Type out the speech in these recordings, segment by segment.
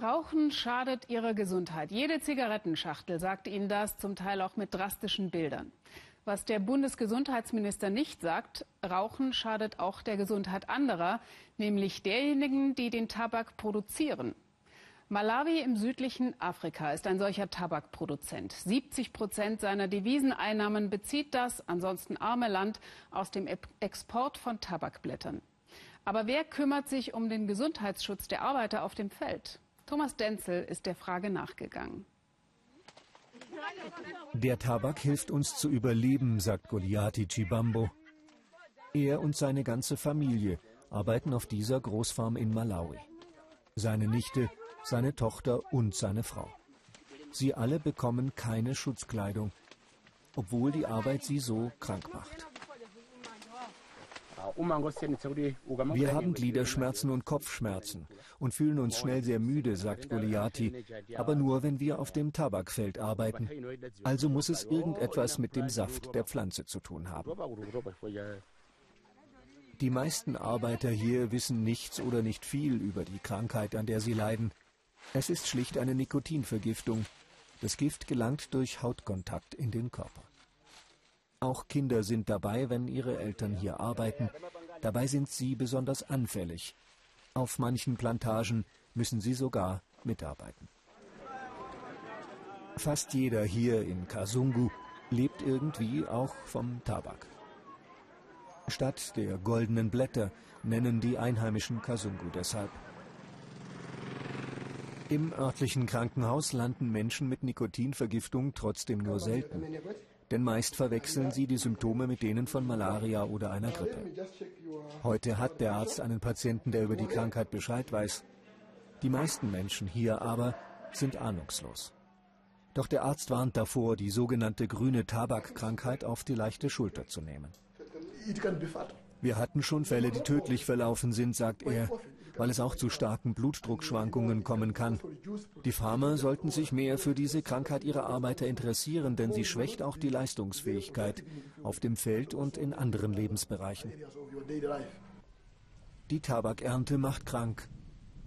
Rauchen schadet ihrer Gesundheit. Jede Zigarettenschachtel sagt Ihnen das, zum Teil auch mit drastischen Bildern. Was der Bundesgesundheitsminister nicht sagt, Rauchen schadet auch der Gesundheit anderer, nämlich derjenigen, die den Tabak produzieren. Malawi im südlichen Afrika ist ein solcher Tabakproduzent. 70 Prozent seiner Deviseneinnahmen bezieht das ansonsten arme Land aus dem Export von Tabakblättern. Aber wer kümmert sich um den Gesundheitsschutz der Arbeiter auf dem Feld? Thomas Denzel ist der Frage nachgegangen. Der Tabak hilft uns zu überleben, sagt Goliati Chibambo. Er und seine ganze Familie arbeiten auf dieser Großfarm in Malawi. Seine Nichte, seine Tochter und seine Frau. Sie alle bekommen keine Schutzkleidung, obwohl die Arbeit sie so krank macht. Wir haben Gliederschmerzen und Kopfschmerzen und fühlen uns schnell sehr müde, sagt Goliati, aber nur, wenn wir auf dem Tabakfeld arbeiten. Also muss es irgendetwas mit dem Saft der Pflanze zu tun haben. Die meisten Arbeiter hier wissen nichts oder nicht viel über die Krankheit, an der sie leiden. Es ist schlicht eine Nikotinvergiftung. Das Gift gelangt durch Hautkontakt in den Körper. Auch Kinder sind dabei, wenn ihre Eltern hier arbeiten. Dabei sind sie besonders anfällig. Auf manchen Plantagen müssen sie sogar mitarbeiten. Fast jeder hier in Kasungu lebt irgendwie auch vom Tabak. Stadt der goldenen Blätter nennen die einheimischen Kasungu deshalb. Im örtlichen Krankenhaus landen Menschen mit Nikotinvergiftung trotzdem nur selten denn meist verwechseln sie die Symptome mit denen von Malaria oder einer Grippe. Heute hat der Arzt einen Patienten, der über die Krankheit Bescheid weiß. Die meisten Menschen hier aber sind ahnungslos. Doch der Arzt warnt davor, die sogenannte grüne Tabakkrankheit auf die leichte Schulter zu nehmen. Wir hatten schon Fälle, die tödlich verlaufen sind, sagt er, weil es auch zu starken Blutdruckschwankungen kommen kann. Die Farmer sollten sich mehr für diese Krankheit ihrer Arbeiter interessieren, denn sie schwächt auch die Leistungsfähigkeit auf dem Feld und in anderen Lebensbereichen. Die Tabakernte macht krank.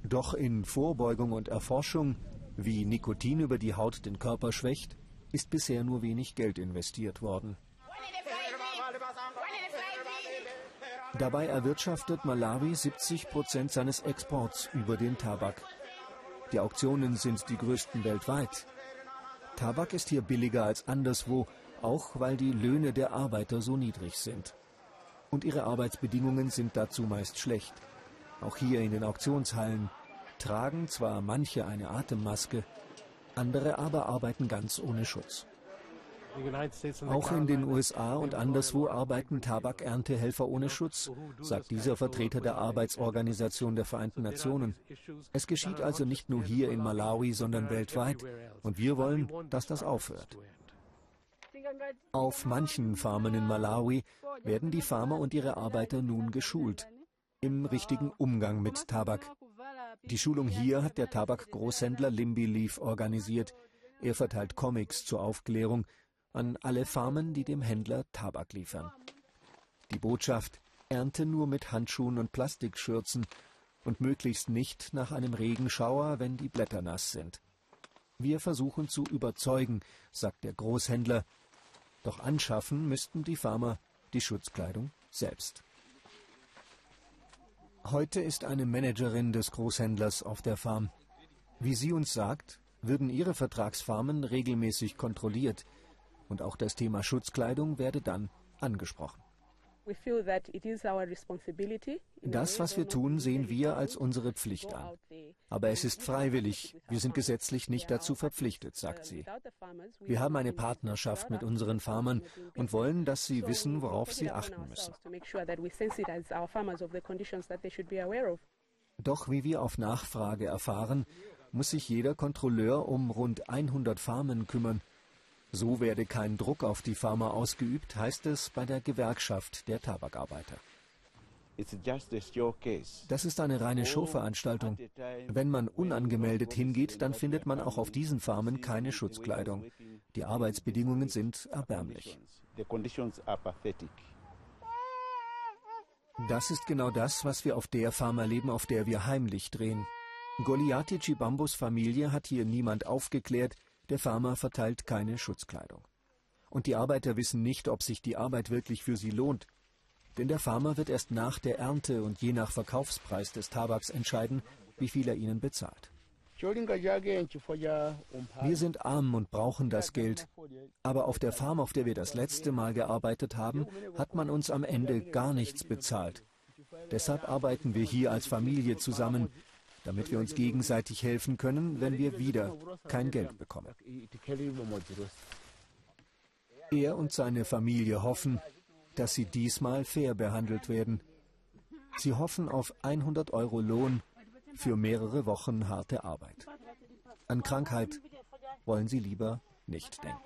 Doch in Vorbeugung und Erforschung, wie Nikotin über die Haut den Körper schwächt, ist bisher nur wenig Geld investiert worden. Dabei erwirtschaftet Malawi 70 Prozent seines Exports über den Tabak. Die Auktionen sind die größten weltweit. Tabak ist hier billiger als anderswo, auch weil die Löhne der Arbeiter so niedrig sind. Und ihre Arbeitsbedingungen sind dazu meist schlecht. Auch hier in den Auktionshallen tragen zwar manche eine Atemmaske, andere aber arbeiten ganz ohne Schutz. Auch in den USA und anderswo arbeiten Tabakerntehelfer ohne Schutz, sagt dieser Vertreter der Arbeitsorganisation der Vereinten Nationen. Es geschieht also nicht nur hier in Malawi, sondern weltweit. Und wir wollen, dass das aufhört. Auf manchen Farmen in Malawi werden die Farmer und ihre Arbeiter nun geschult im richtigen Umgang mit Tabak. Die Schulung hier hat der Tabakgroßhändler Limby Leaf organisiert. Er verteilt Comics zur Aufklärung an alle Farmen, die dem Händler Tabak liefern. Die Botschaft Ernte nur mit Handschuhen und Plastikschürzen und möglichst nicht nach einem Regenschauer, wenn die Blätter nass sind. Wir versuchen zu überzeugen, sagt der Großhändler, doch anschaffen müssten die Farmer die Schutzkleidung selbst. Heute ist eine Managerin des Großhändlers auf der Farm. Wie sie uns sagt, würden ihre Vertragsfarmen regelmäßig kontrolliert, und auch das Thema Schutzkleidung werde dann angesprochen. Das, was wir tun, sehen wir als unsere Pflicht an. Aber es ist freiwillig. Wir sind gesetzlich nicht dazu verpflichtet, sagt sie. Wir haben eine Partnerschaft mit unseren Farmern und wollen, dass sie wissen, worauf sie achten müssen. Doch wie wir auf Nachfrage erfahren, muss sich jeder Kontrolleur um rund 100 Farmen kümmern so werde kein Druck auf die Farmer ausgeübt, heißt es bei der Gewerkschaft der Tabakarbeiter. Das ist eine reine Showveranstaltung. Wenn man unangemeldet hingeht, dann findet man auch auf diesen Farmen keine Schutzkleidung. Die Arbeitsbedingungen sind erbärmlich. Das ist genau das, was wir auf der Farm erleben, auf der wir heimlich drehen. Goliati Chibambos Familie hat hier niemand aufgeklärt, der Farmer verteilt keine Schutzkleidung. Und die Arbeiter wissen nicht, ob sich die Arbeit wirklich für sie lohnt. Denn der Farmer wird erst nach der Ernte und je nach Verkaufspreis des Tabaks entscheiden, wie viel er ihnen bezahlt. Wir sind arm und brauchen das Geld. Aber auf der Farm, auf der wir das letzte Mal gearbeitet haben, hat man uns am Ende gar nichts bezahlt. Deshalb arbeiten wir hier als Familie zusammen, damit wir uns gegenseitig helfen können, wenn wir wieder kein Geld bekommen. Er und seine Familie hoffen, dass sie diesmal fair behandelt werden. Sie hoffen auf 100 Euro Lohn für mehrere Wochen harte Arbeit. An Krankheit wollen sie lieber nicht denken.